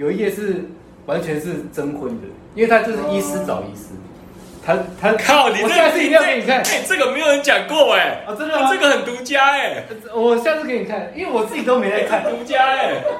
有一页是完全是征婚的，因为他就是医师找医师，他他靠，你这我下次一定要给你看哎，这个没有人讲过哎，啊，真的吗？这个很独家哎，我下次给你看，因为我自己都没在看。独家哎。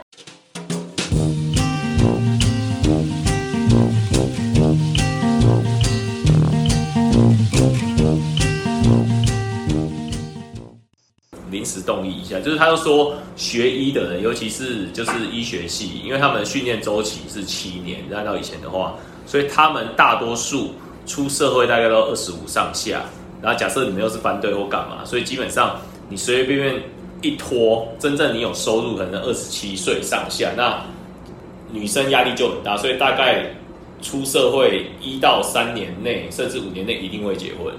时动议一下，就是他就说学医的人，尤其是就是医学系，因为他们训练周期是七年，按照以前的话，所以他们大多数出社会大概都二十五上下。然后假设你们又是班队或干嘛，所以基本上你随随便便一拖，真正你有收入可能二十七岁上下，那女生压力就很大，所以大概出社会一到三年内，甚至五年内一定会结婚。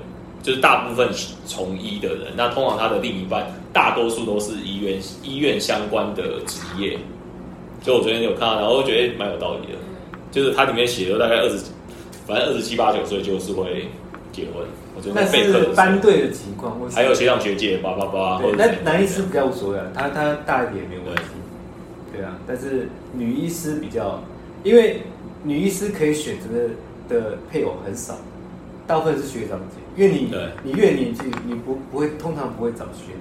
就是大部分从医的人，那通常他的另一半大多数都是医院医院相关的职业。所以我昨天有看到，然后我觉得蛮有道理的，就是它里面写的大概二十，反正二十七八九岁就是会结婚。我觉得那是班队的情况，还有学长学姐叭叭叭，对，那男医师比较无所谓啊，他他大一点也没有问题。对啊，但是女医师比较，因为女医师可以选择的的配偶很少，大部分是学长姐，因为你对你越年纪，你不不会通常不会找学弟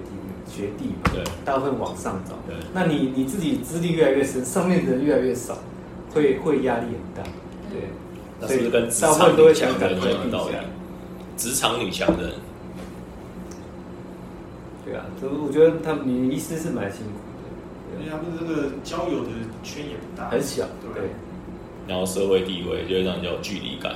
学弟嘛，对大部分往上找。对那你你自己资历越来越深，上面的人越来越少，会会压力很大。对，那是不是跟职大部场分都会想女强人赶快定有道理？？职场女强人，对啊，所以我觉得他们女医师是蛮辛苦的因为他们这个交友的圈也不，大，很小。对。然后社会地位就会让人有距离感，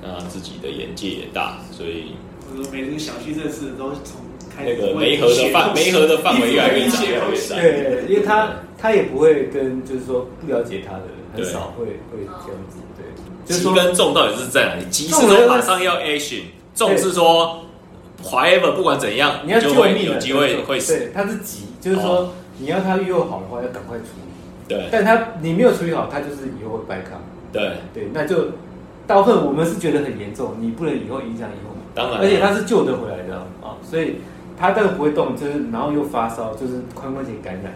那自己的眼界也大，所以我说每次想去认识的都是从开那始个媒合的范媒合的范围越来越窄，越来越大。对，因为他他也不会跟就是说不了解他的人，很少会会这样子，对，就是急说跟重到底是在哪里？急是说马上要 action，重是说 whatever 不管怎样，你要就救命有机会对会死。对，他是急，就是说哦。你要他预后好的话，要赶快处理，对。但他你没有处理好，他就是以后会掰卡，对，对，那就大部分我们是觉得很严重，你不能以后影响以后，当然，而且他是救得回来的啊，所以他这个不会动，就是然后又发烧，就是髋关节感染，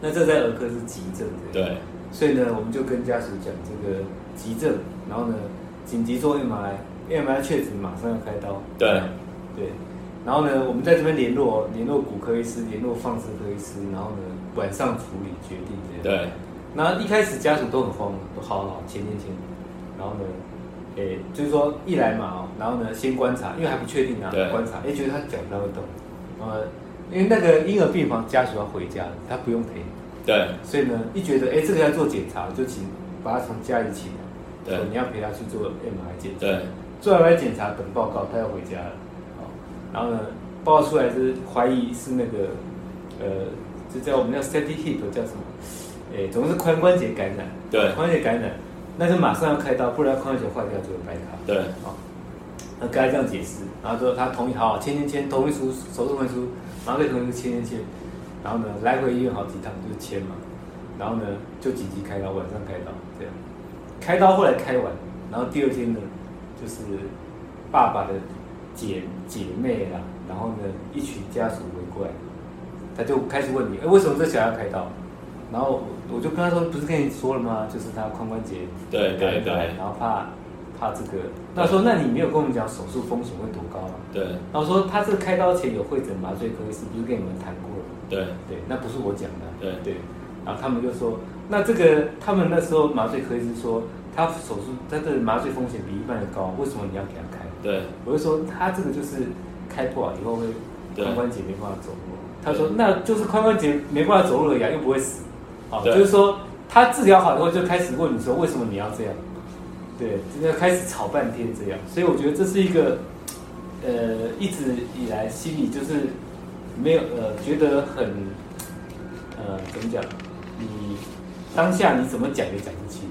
那这在儿科是急症的，对。所以呢，我们就跟家属讲这个急症，然后呢，紧急做 MRI，MRI 确诊马上要开刀。对。对，然后呢，我们在这边联络联络骨科医师，联络放射科医师，然后呢，晚上处理决定这样。对。然后一开始家属都很慌，都好好签签签，然后呢，诶，就是说一来嘛哦，然后呢先观察，因为还不确定啊对，观察，诶，觉得他脚不太会动，呃，因为那个婴儿病房家属要回家了，他不用陪。对所以呢，一觉得哎、这个要做检查，就请把他从家里请来，对你要陪他去做 MRI 检查。对做 MRI 检查等报告，他要回家了。好，然后呢，报告出来是怀疑是那个呃，就叫我们叫 static hip 叫什么？哎、总之是髋关节感染。对髋关节感染，那就马上要开刀，不然矿泉水坏掉就会白卡。对好，那跟他这样解释，然后说他同意，好签签签，同意书、手术同意书，然后再同意书签签签，然后呢来回医院好几趟就签嘛，然后呢就紧急开刀，晚上开刀这样，开刀后来开完，然后第二天呢就是爸爸的姐姐妹啦，然后呢一群家属围过来，他就开始问你，哎为什么这小孩要开刀？然后我我就跟他说，不是跟你说了吗？就是他髋关节对对对然后怕怕这个。那说，那你没有跟我们讲手术风险会多高啊？对然后说，他这个开刀前有会诊麻醉科医师，不是跟你们谈过了？对对，那不是我讲的。对对，然后他们就说，那这个他们那时候麻醉科医师说，他手术他的麻醉风险比一般人高，为什么你要给他开？对我就说他这个就是开破啊，以后会髋关节没办法走路。他说那就是髋关节没办法走路而已啊，又不会死。就是说他治疗好以后就开始问你说为什么你要这样？对，这个开始吵半天这样，所以我觉得这是一个呃一直以来心里就是没有呃觉得很呃怎么讲，你当下你怎么讲也讲不清，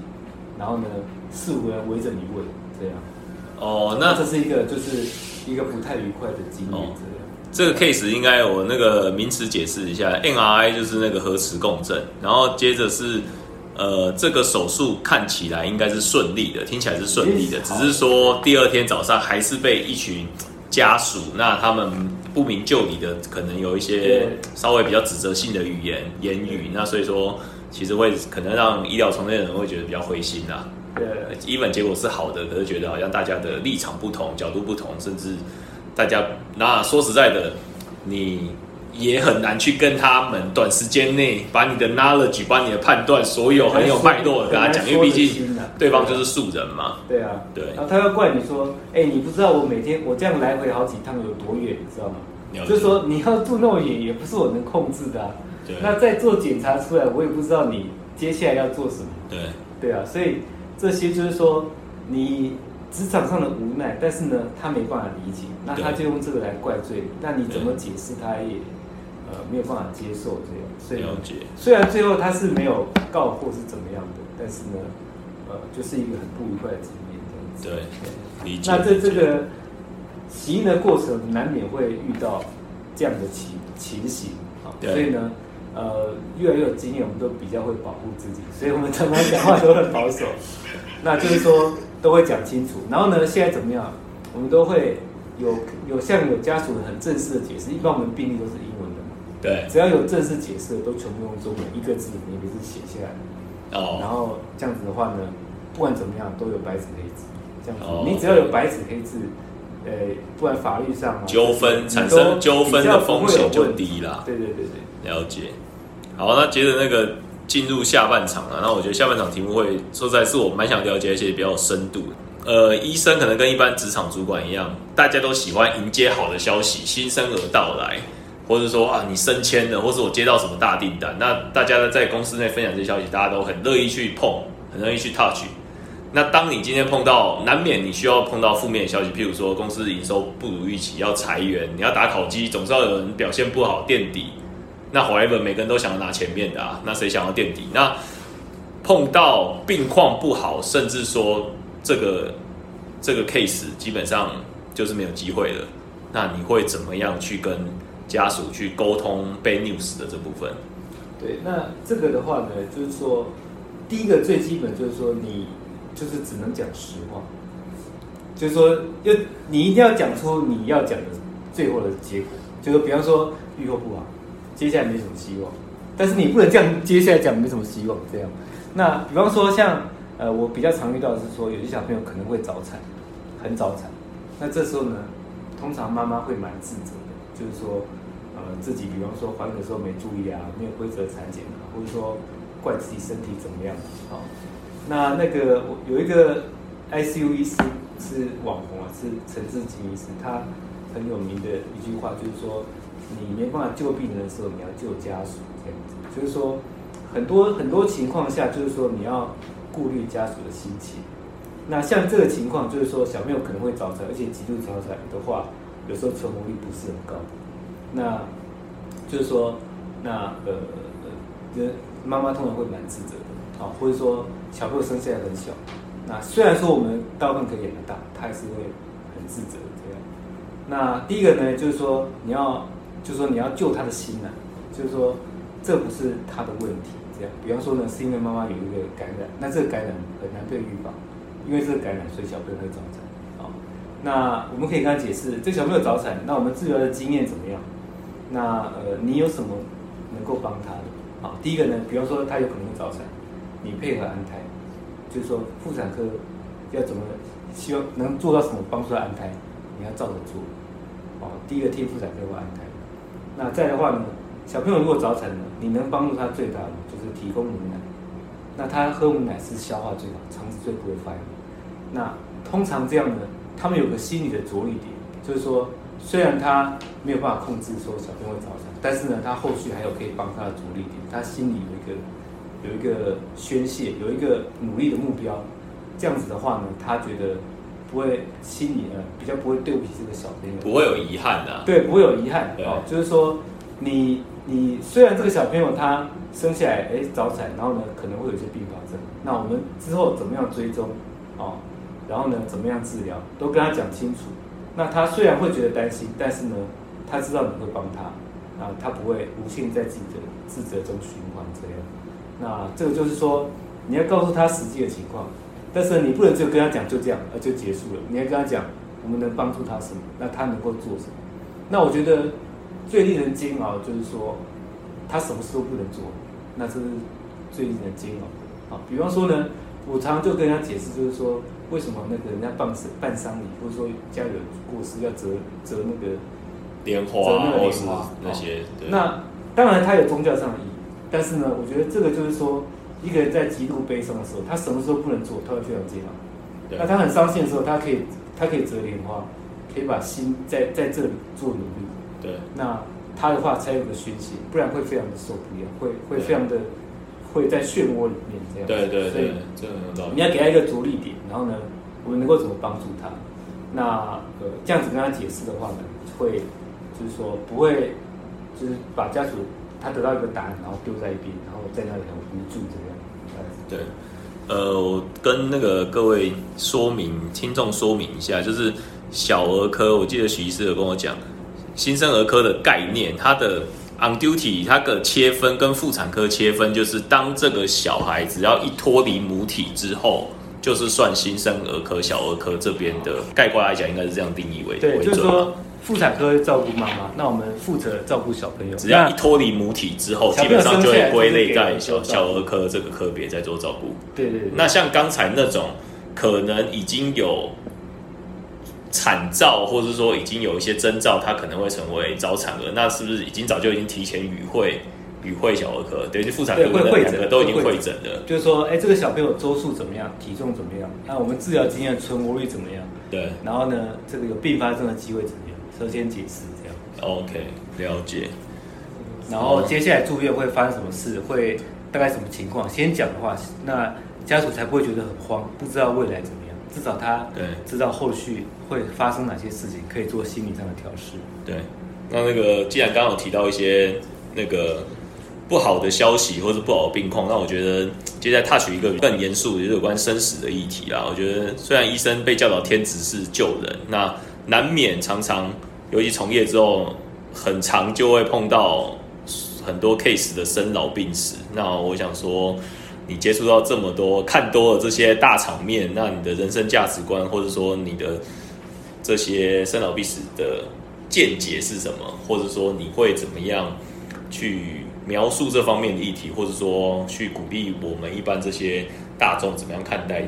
然后呢四五个人围着你问这样。哦，那这是一个就是一个不太愉快的经验，哦这个 case 应该我那个名词解释一下，MRI 就是那个核磁共振，然后接着是呃这个手术看起来应该是顺利的，听起来是顺利的，只是说第二天早上还是被一群家属，那他们不明就里的，可能有一些稍微比较指责性的语言言语，那所以说其实会可能让医疗从业人会觉得比较灰心呐、对，一本结果是好的，可是觉得好像大家的立场不同、角度不同，甚至大家那说实在的，你也很难去跟他们短时间内把你的 knowledge、把你的判断所有很有脉络的跟他讲，因为毕竟对方就是素人嘛。对啊，对然后他要怪你说，哎，你不知道我每天我这样来回好几趟有多远，你知道吗？就是说你要住那么远，也不是我能控制的啊。对那再做检查出来，我也不知道你接下来要做什么。对对啊，所以这些就是说你职场上的无奈，但是呢，他没办法理解，那他就用这个来怪罪你。那你怎么解释，他也呃没有办法接受这样。所以了解虽然最后他是没有告或是怎么样的，但是呢，呃，就是一个很不愉快的经验这样子。对，理解。那这这个起因的过程难免会遇到这样的情情形啊，所以呢，呃，越来越有经验，我们都比较会保护自己，所以我们常常讲话都很保守。那就是说都会讲清楚，然后呢，现在怎么样？我们都会有有像有家属很正式的解释，一般我们病例都是英文的嘛，对只要有正式解释的都全部用中文，一个字你不是写下来。哦然哦，后这样子的话呢，不管怎么样都有白纸黑字，这样子，哦你只要有白纸黑字，呃，不然法律上啊纠纷产生纠纷的风险就低了。对对对对，了解。好，那接着那个进入下半场了。那我觉得下半场题目会说实在是我蛮想了解一些比较有深度。呃，医生可能跟一般职场主管一样，大家都喜欢迎接好的消息，新生儿到来，或者说啊你升迁了，或者我接到什么大订单，那大家在公司内分享这些消息，大家都很乐意去碰，很乐意去 touch。那当你今天碰到，难免你需要碰到负面消息，譬如说公司营收不如预期，要裁员，你要打考绩，总是要有人表现不好垫底。那 however 每个人都想要拿前面的啊，那谁想要垫底？那碰到病况不好，甚至说这个这个 case 基本上就是没有机会了，那你会怎么样去跟家属去沟通被 news 的这部分？对，那这个的话呢，就是说，第一个最基本就是说，你就是只能讲实话，就是说，要你一定要讲出你要讲的最后的结果，就是比方说预后不好，接下来没什么希望，但是你不能这样接下来讲没什么希望这样。那比方说像呃，我比较常遇到的是说，有些小朋友可能会早产，很早产，那这时候呢，通常妈妈会蛮自责的，就是说。呃，自己比方说怀孕的时候没注意啊，没有规则产检啊，或者说怪自己身体怎么样啊、哦。那那个有一个 ICU 医师是网红啊，是陈志金医师，他很有名的一句话就是说，你没办法救病人的时候，你要救家属这样子。就是说，很多很多情况下，就是说你要顾虑家属的心情。那像这个情况，就是说小朋友可能会早产，而且极度早产的话，有时候存活率不是很高。那就是说，那呃呃，妈妈通常会蛮自责的啊，或者说小朋友生下来很小，那虽然说我们大部分可以很大，他还是会很自责这样。那第一个呢，就是说你要，就是说你要救他的心呐、就是说这不是他的问题，这样。比方说呢，是因为妈妈有一个感染，那这个感染很难被预防，因为这个感染，所以小朋友会早产。哦，那我们可以跟他解释，这小朋友早产，那我们治疗的经验怎么样？那呃，你有什么能够帮他的？好，第一个呢，比方说他有可能会早产，你配合安胎，就是说妇产科要怎么希望能做到什么帮助他安胎，你要照着做。哦，第一个替妇产科安胎。那再的话呢，小朋友如果早产呢，你能帮助他最大的就是提供母奶。那他喝母奶是消化最好，肠子最不会发炎。那通常这样呢，他们有个心理的着力点，就是说。虽然他没有办法控制说小朋友早产，但是呢，他后续还有可以帮他的着力点，他心里有一个有一个宣泄，有一个努力的目标，这样子的话呢，他觉得不会心里呢比较不会对不起这个小朋友，不会有遗憾的、啊。对，不会有遗憾哦。就是说，你你虽然这个小朋友他生下来哎早产，然后呢可能会有一些并发症，那我们之后怎么样追踪哦，然后呢怎么样治疗，都跟他讲清楚。那他虽然会觉得担心，但是呢，他知道你会帮他，啊，他不会无限在自己的自责中循环这样。那这个就是说，你要告诉他实际的情况，但是你不能只有跟他讲就这样，呃就结束了。你要跟他讲，我们能帮助他什么，那他能够做什么。那我觉得最令人煎熬就是说，他什么事都不能做，那这是最令人煎熬的。啊，比方说呢，我常常就跟人家解释，就是说为什么那个人家办办丧礼，或者说家里有过世要折折那个莲花折那个莲花那些，那当然，它有宗教上的意义，但是呢，我觉得这个就是说，一个人在极度悲伤的时候，他什么时候不能做，他会非常煎熬。对那他很伤心的时候，他可以他可以折莲花，可以把心在在这里做努力。对那他的话才有个宣泄，不然会非常的受不了，会会非常的会在漩涡里面这样。对对对，这。你要给他一个着力点，然后呢，我们能够怎么帮助他？那呃，这样子跟他解释的话呢，会就是说不会，就是把家属他得到一个答案，然后丢在一边，然后在那里很无助这样。对，呃，我跟那个各位说明听众说明一下，就是小儿科，我记得许医师有跟我讲，新生儿科的概念，它的 on duty 它的切分跟妇产科切分，就是当这个小孩只要一脱离母体之后。就是算新生儿科、小儿科这边的概括来讲，应该是这样定义为对。就是说妇产科照顾妈妈，那我们负责照顾小朋友。只要一那脱离母体之后，基本上就会归类在小小儿科这个科别在做照顾。对对对，那像刚才那种可能已经有产兆，或者说已经有一些征兆，他可能会成为早产儿，那是不是已经早就已经提前与会与会小儿科？对，就妇产科的两个都已经会诊了。就是说，哎，这个小朋友周数怎么样，体重怎么样？那我们治疗经验存活率怎么样？对然后呢，这个有并发症的机会怎么样？首先解释这样。，OK，了解。然后接下来住院会发生什么事，会大概什么情况？先讲的话，那家属才不会觉得很慌，不知道未来怎么样。至少他对知道后续会发生哪些事情，可以做心理上的调试。对，那那个既然刚刚有提到一些那个不好的消息或者不好的病况，那我觉得 接下来 touch 一个更严肃，就是有关生死的议题啦。我觉得虽然医生被教导天职是救人，那难免常常，尤其从业之后，很长就会碰到很多 case 的生老病死。那我想说。你接触到这么多，看多了这些大场面，那你的人生价值观，或者说你的这些生老病死的见解是什么，或者说你会怎么样去描述这方面的议题，或者说去鼓励我们一般这些大众怎么样看待？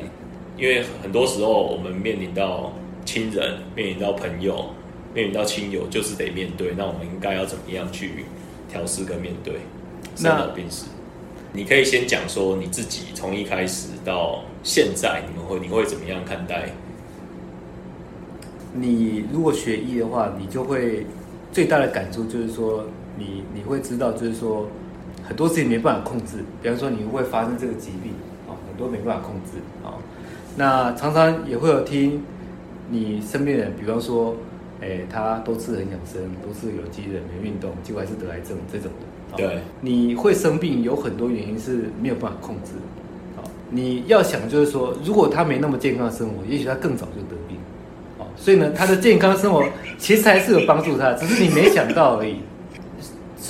因为很多时候我们面临到亲人，面临到朋友，面临到亲友，就是得面对。那我们应该要怎么样去调试跟面对生老病死？你可以先讲说你自己从一开始到现在，你们会你会怎么样看待？你如果学医的话，你就会最大的感触就是说，你你会知道，就是说很多事情没办法控制，比方说你会发生这个疾病啊，很多没办法控制啊。那常常也会有听你身边人，比方说，哎，他都吃得很养生，都是有机的，没运动，结果还是得癌症这种对，你会生病有很多原因是没有办法控制你要想就是说，如果他没那么健康的生活，也许他更早就得病。哦，所以呢，他的健康生活其实还是有帮助他，只是你没想到而已。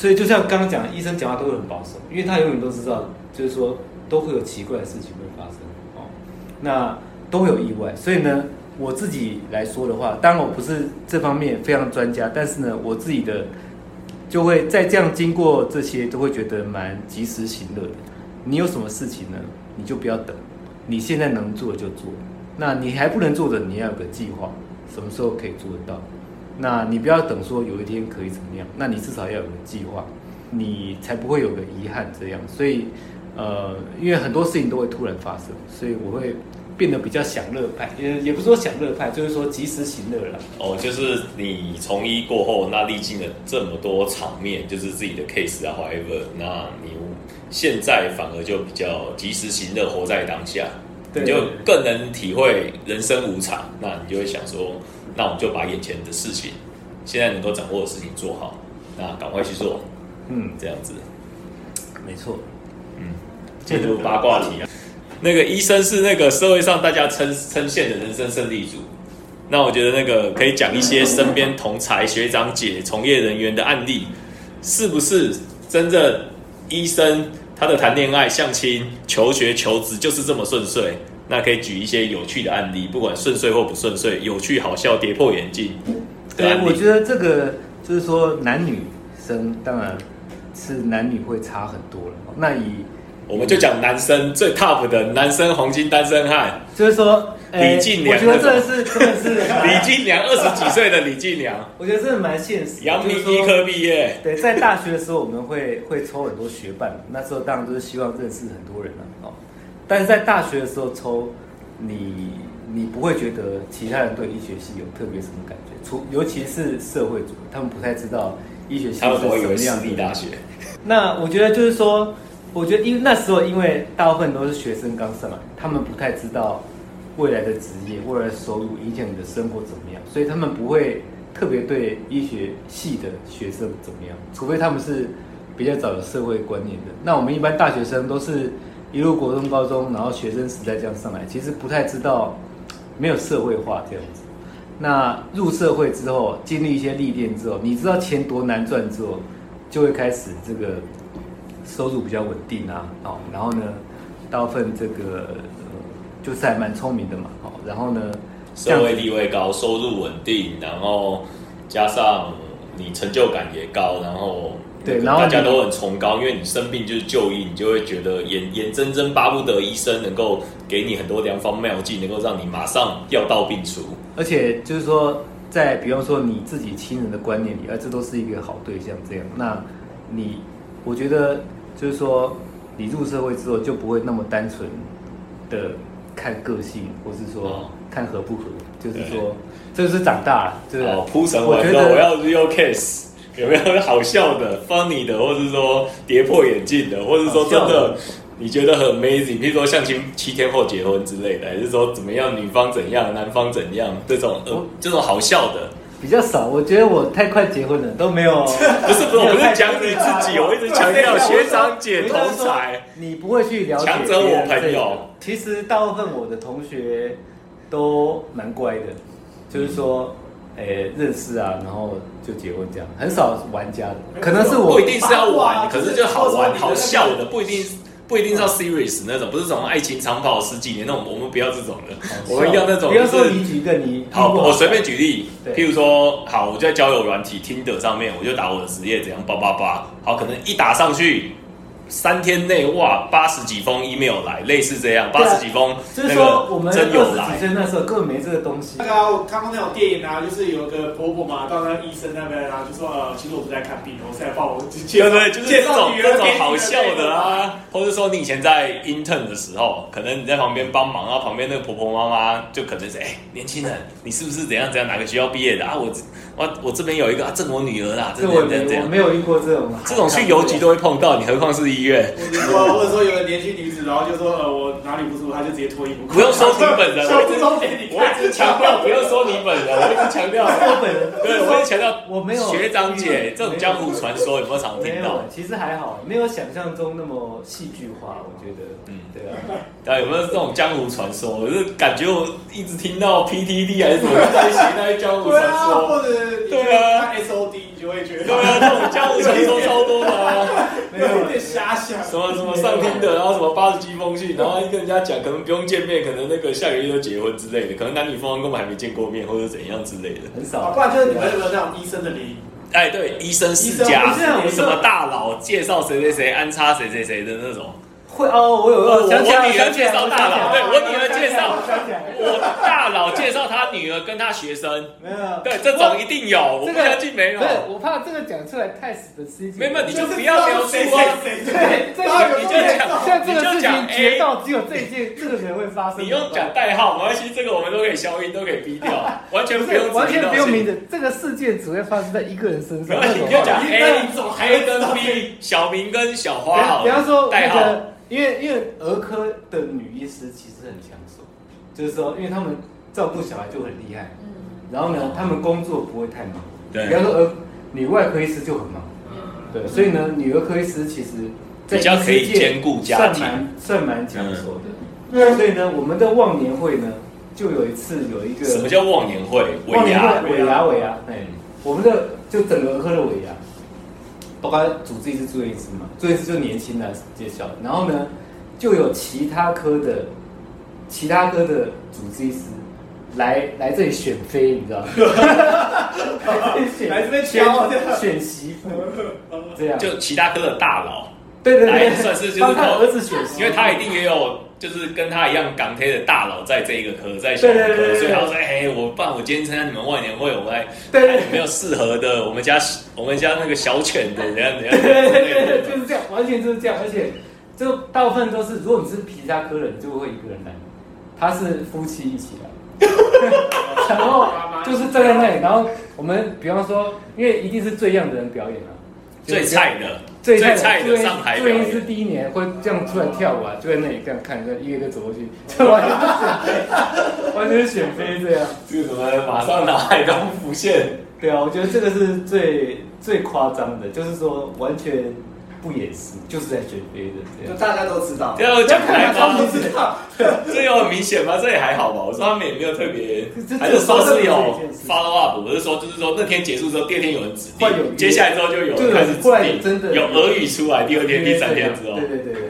所以就像刚刚讲，医生讲话都会很保守，因为他永远都知道，就是说都会有奇怪的事情会发生哦，那都会有意外。所以呢，我自己来说的话，当然我不是这方面非常专家，但是呢，我自己的就会在这样经过这些，都会觉得蛮及时行乐的。你有什么事情呢，你就不要等，你现在能做就做。那你还不能做的，你要有个计划，什么时候可以做得到？那你不要等说有一天可以怎么样，那你至少要有个计划，你才不会有个遗憾这样。所以，呃，因为很多事情都会突然发生，所以我会变得比较享乐派，也也不是说享乐派，就是说及时行乐啦。哦，就是你从医过后，那历经了这么多场面，就是自己的 case 啊，whatever，那你现在反而就比较及时行乐，活在当下，你就更能体会人生无常。那你就会想说，那我们就把眼前的事情，现在能够掌握的事情做好，那赶快去做，嗯，这样子。没错。嗯进入八卦题啊，那个医生是那个社会上大家称称羡的人生胜利组。那我觉得那个可以讲一些身边同才、学长姐、从业人员的案例，是不是真正医生他的谈恋爱、相亲、求学、求职就是这么顺遂？那可以举一些有趣的案例，不管顺遂或不顺遂，有趣、好笑、跌破眼镜对，我觉得这个就是说男女生当然是男女会差很多了。那以我们就讲男生最 top 的男生黄金单身汉就是说，哎李进良我觉得这是真的是李进良，二十几岁的李进良，我觉得这个蛮现实的。阳明医科毕业，对，在大学的时候我们会 会抽很多学伴，那时候当然都是希望认识很多人了哦。但是在大学的时候抽，你你不会觉得其他人对医学系有特别什么感觉，除尤其是社会主义，他们不太知道医学系他们都会以是为什么样的私立大学。那我觉得就是说，我觉得因为那时候因为大部分都是学生刚上来，他们不太知道未来的职业、未来的收入影响你的生活怎么样，所以他们不会特别对医学系的学生怎么样，除非他们是比较早有社会观念的。那我们一般大学生都是一路国中、高中，然后学生时代这样上来，其实不太知道没有社会化这样子。那入社会之后，经历一些历练之后，你知道钱多难赚之后，就会开始这个收入比较稳定啊，哦，然后呢，大部分这个呃就是还蛮聪明的嘛，哦，然后呢，社会地位高，收入稳定，然后加上你成就感也高，然后对然后大家都很崇高，因为你生病就是就医，你就会觉得眼眼睁睁巴不得医生能够给你很多良方妙计，能够让你马上药到病除。而且就是说，在比方说你自己亲人的观念里，啊，这都是一个好对象，这样，那你我觉得就是说，你入社会之后就不会那么单纯的看个性，或是说哦。看合不合，就是说，这就是长大了，对不对？好，铺陈完之后，我觉得我要 real case，有没有好笑的、funny 的，或是说跌破眼镜的，或者是说真的你觉得很 amazing，比如说像七七天后结婚之类的，还是说怎么样，女方怎样，男方怎样，这种呃这种好笑的，比较少，我觉得我太快结婚了，都没有。不 是不是，我不是讲你自己，我一直强调学长姐同才。你不会去了解强者我朋友其实大部分我的同学都蛮乖的，就是说，诶、认识啊，然后就结婚这样，很少玩家的。可能是我不一定是要玩，可是就好玩、好笑的，不一定不一定是要 serious 那种，不是什么爱情长跑十几年那种，我们不要这种的，我们要那种比方说就是你举个你好，我随便举例，譬如说，好，我就在交友软体听的上面，我就打我的职业怎样叭叭叭，好，可能一打上去，三天内哇，八十几封 email 来，类似这样，八十几封就是说我们真有来那时候根本没这个东西那。个看过那种电影啊，就是有个婆婆嘛，到那个医生那边啊，就说呃，其实我不是在看病，我是在帮我介绍，对对，就是这种这种好笑的。啊，或者说你以前在 intern 的时候，可能你在旁边帮忙，然后旁边那个婆婆妈妈就可能是哎、年轻人，你是不是怎样怎样哪个学校毕业的啊？我我我这边有一个啊，这我女儿啦，这这我我。没有遇过这种，这种去邮局都会碰到，你何况是医院？或者说，或者说有个年轻女子，然后就说呃我哪里不舒服，她就直接脱衣服，不用说你本人，小我一直强调不用说你本人，我一直强调，我本人对我一直强调，我没有学长姐这种江湖传说有没有常听到？，其实还好，没有想象中那么戏剧化。我觉得，嗯嗯，对啊，啊，有没有这种江湖传说？我是感觉我一直听到 PTD 还是什么 在写那些江湖传说。或者你对啊就会觉得对啊，这种江湖传说超多的啊，没有有点瞎想，什么什么上听的，然后什么八十几封信，然后跟人家讲，可能不用见面，可能那个下个月就结婚之类的，可能男女双方根本还没见过面，或者怎样之类的。很啊，少不。然就是你们有没有那种医生的联哎，对，医生世家什么大佬介绍谁谁谁，安插谁谁谁的那种。会哦，我有我我想起来，我女儿介绍大佬对我女儿介绍我大佬介绍他女儿跟他学生，没有，对，这种一定有，我不这个相信没有我怕这个讲出来太 specific。没有，你就就是不要描述谁啊。对，你就讲像这个事你就讲情绝到只有这一件这个人会发生。你用讲代号没关系，这个我们都可以消音，都可以逼掉，完全不不用是完全不用名字。字，这个事件只会发生在一个人身上。没关系，那你就讲 A 你怎么还 A 跟 B，小明跟小花好比。方说代号那个，因为因为儿科的女医师其实很抢手，就是说，因为他们照顾小孩就很厉害，然后呢，他们工作不会太忙。对。比方说儿女外科医师就很忙，嗯。对，所以呢，女儿科医师其实在比较可以兼顾家庭。算庭蛮算蛮抢手的。所以呢，我们的忘年会呢，就有一次有一个什么叫忘年会？尾牙。忘年会尾牙尾牙，哎，我们的就整个儿科的尾牙，包括主治医师、住院医师嘛，住院医师就年轻的介绍，然后呢，就有其他科的其他科的主治医师来来这里选妃，你知道吗？来这边选选媳妇，这样。就其他科的大佬对对来对，算是就是帮他靠儿子选，因为他一定也有就是跟他一样港铁的大佬在这一个科，在小科，对对对对所以他说：“哎，我办我今天参加你们万年会，我来有没有适合的，我们家我们家那个小犬的，怎样怎样。就是这样，完全就是这样，而且就大部分都是，如果你是皮夹科人，就会一个人来，他是夫妻一起来，然后就是站在那里，然后我们比方说，因为一定是最样的人表演啊，最菜的，最菜菜的的上台表最是。第一年会这样出来跳舞啊，就在那里这样看，就一个一个走过去，就完全是选妃，完全是选妃这样。这个什么马上脑海中浮现，对啊，我觉得这个是最最夸张的，就是说完全不掩饰，就是在选妃的这样。就大家都知道这。样讲开吗？不知道，这有很明显吗？这也还好吧。我说他们也没有特别，还是说是有 follow up。我是说，就是说那天结束之后，第二天有人指定，接下来之后就有开始后来指定，真的有俄语出来。第二天、第三天之后对，对对对对对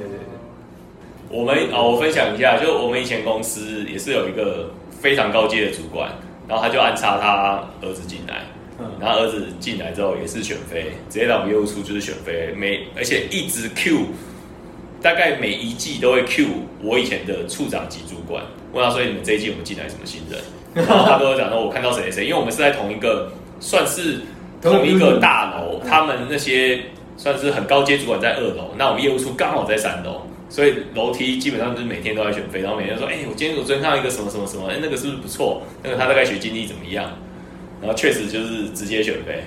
我们哦，我分享一下，就我们以前公司也是有一个非常高阶的主管，然后他就安插他儿子进来，嗯然后儿子进来之后也是选妃，直接到我们业务处就是选妃，每而且一直 Q，大概每一季都会 Q 我以前的处长级主管，问他说你们这一季有没有进来什么新人，然 后他跟我讲说我看到谁谁谁，因为我们是在同一个算是同一个大楼，他们那些算是很高阶主管在二楼，那我们业务处刚好在三楼。所以楼梯基本上就是每天都在选妃，然后每天说，哎、我今天我昨天看到一个什么什么什么，哎、那个是不是不错？那个他大概学经历怎么样？然后确实就是直接选妃。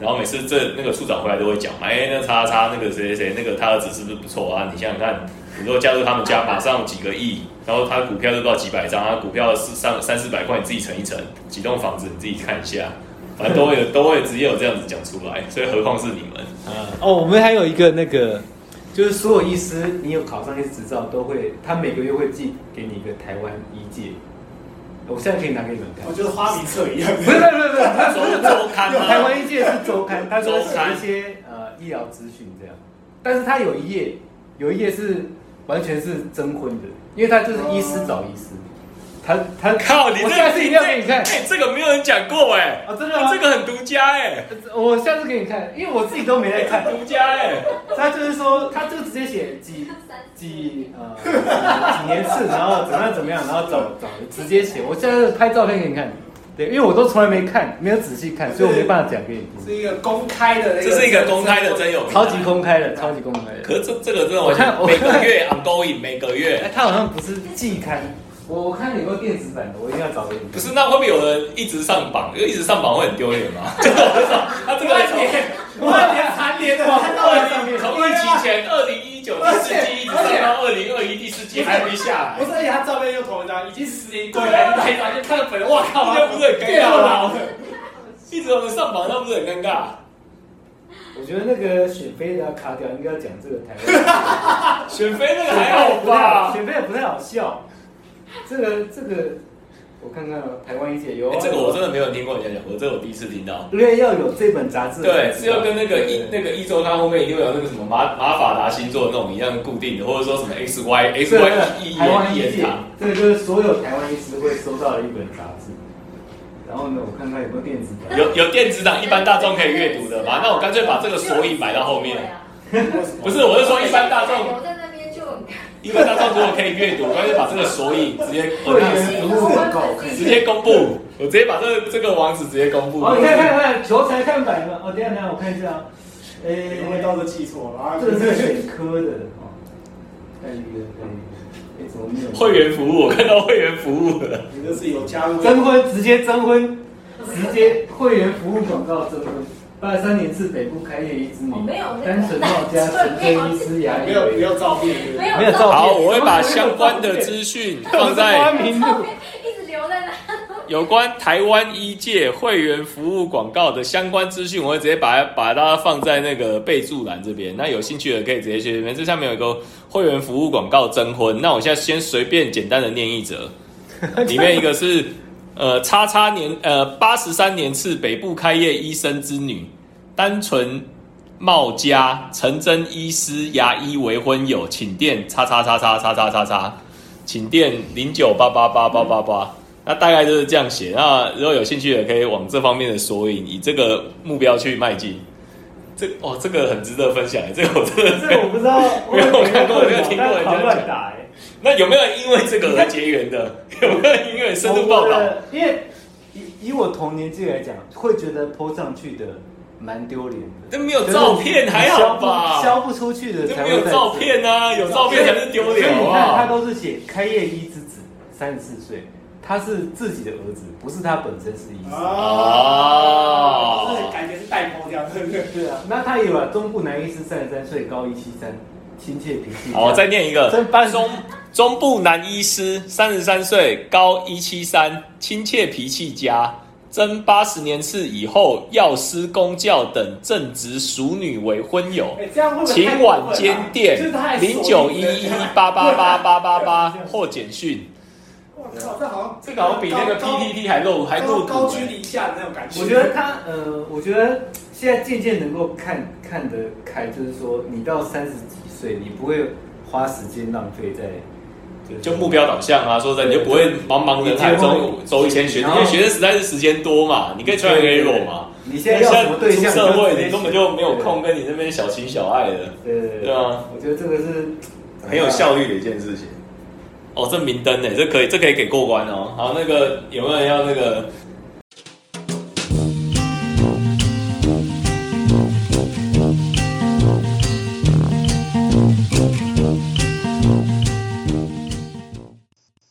然后每次这那个处长回来都会讲嘛，哎、那叉叉那个谁谁谁，那个他儿子是不是不错啊？你想想看，你如果加入他们家，马上几个亿，然后他股票就不知道几百张，他股票是上三四百块，你自己乘一乘，几栋房子你自己看一下，反正都会有都会直接有这样子讲出来，所以何况是你们。嗯哦，我们还有一个那个，就是所有医师，你有考上医师执照，都会，他每个月会寄给你一个台湾医界。我现在可以拿给你们看我。觉得花名册一样。不是不是不是，它 周周刊吗？台湾医界是周刊，它就会写一些呃医疗资讯这样，但是他有一页，有一页是完全是征婚的，因为他就是医师找医师，他他靠，你这我下次一定要给你看。哎、这个没有人讲过哎、啊真的吗？这个很独家哎、我下次给你看，因为我自己都没在看，独家哎、他就是说他就直接写几几呃几几年次，然后怎么样怎么样，然后找找直接写，我现在拍照片给你看，对，因为我都从来没看，没有仔细看，所以我没办法讲给你听。是一个公开的那个，这是一个公开的真有名超级公开的，超级公开的。可是这这个真的完我看每个月 ongoing，每个哎月，它好像不是季刊，我我看有没有电子版的，我一定要找给你。不是那会不会有人一直上榜？因为一直上榜会很丢脸吗？就是我就说他这个万年万年蝉联的，看到了上面，从疫情前二零一九第四季一直上到二零二一第四季还没下来不，是，而且他照片又同一张，已经十年过来那一张，就看到本人，哇靠，这不是很尴变尬老吗？一直有人上榜，那不是很尴尬？我觉得那个选妃的要卡掉，应该要讲这个台湾。选妃那个还好吧？选妃也不太好笑。这个这个，我看看哦台湾一姐有这个我真的没有听过人家讲我，这个我第一次听到。因为要有这本杂志。对，是要跟那个一那个一周刊后面一定会有那个什么马马法达星座那种一样固定的，或者说什么 X Y X 对 Y 对一台湾言一一届言堂。，这个就是所有台湾医师会收到的一本杂志。然后呢，我看看有没有电子版。有有电子档，一般大众可以阅读的嘛？那我干脆把这个索引摆到后面。不是，我是说一般大众，一般大众如果可以阅读，干脆把这个索引直接会员服务广告，直接公布，我直接把这个这个网址直接公布。哦，你看看看球才看板嘛。哦，等下等下，我看一下啊。诶，因为到时记错了，这个是选科的哦。看一个，看一个。哎，怎么没有？会员服务，我看到会员服务了。你这是有加入征婚直接征婚，直接会员服务广告征婚。八十三年是北部开业一之女哦，没有那个单纯冒加纯黑医师牙 医没有？没有照片，没有没有照片。好，我会把相关的资讯放在照片。一直留在那。有关台湾医界会员服务广告的相关资讯，我会直接把它把它放在那个备注栏这边。那有兴趣的可以直接去这边，这下面有一个会员服务广告征婚。那我现在先随便简单的念一则，里面一个是呃叉叉年呃八十三年次北部开业医生之女，单纯茂家陈真医师牙医为婚友，请电叉叉叉叉叉叉叉叉，请电零九八八八八八八。那大概就是这样写。那如果有兴趣的，可以往这方面的索引，以这个目标去迈进。这哦，这个很值得分享哎，这个我真的这个我不知道，没有看过没有听过人家乱打哎。那有没有人因为这个而结缘的？有没有人因为深度报道？因为以以我同年纪来讲，会觉得 po 上去的蛮丢脸的。这没有照片还好吧？消不出去的这才会没有照片啊，有照片才是丢脸好不所以你看，他？都是写开业医之子，三十四岁，他是自己的儿子，不是他本身是医生。哦就是感觉是代沟这样，对不对？对啊，那他也有啊，中部男医师三十三岁，高一七三，亲切脾气。好，我再念一个中中部男医师，三十三岁，高一七三，亲切脾气佳，征八十年次以后药师公教等正直熟女为婚友。请晚间电就是他还零九一一八八八八八八或简讯。我靠，这好像这个好像比那个高 PPT 还露还露高。居临下的那种感觉。我觉得他呃，我觉得现在渐渐能够看看得开，就是说你到三十几岁，你不会花时间浪费在就目标导向啊，说真的，你就不会茫茫人海中走以前学生，因为学生实在是时间多嘛，你可以 try and error 嘛。你现在要什么对象？出社会，你根本就没有空跟你那边小情小爱的，对对对对啊，我觉得这个是很有效率的一件事情。哦，这明灯呢，这可以，这可以给过关哦。好，那个有没有人要那个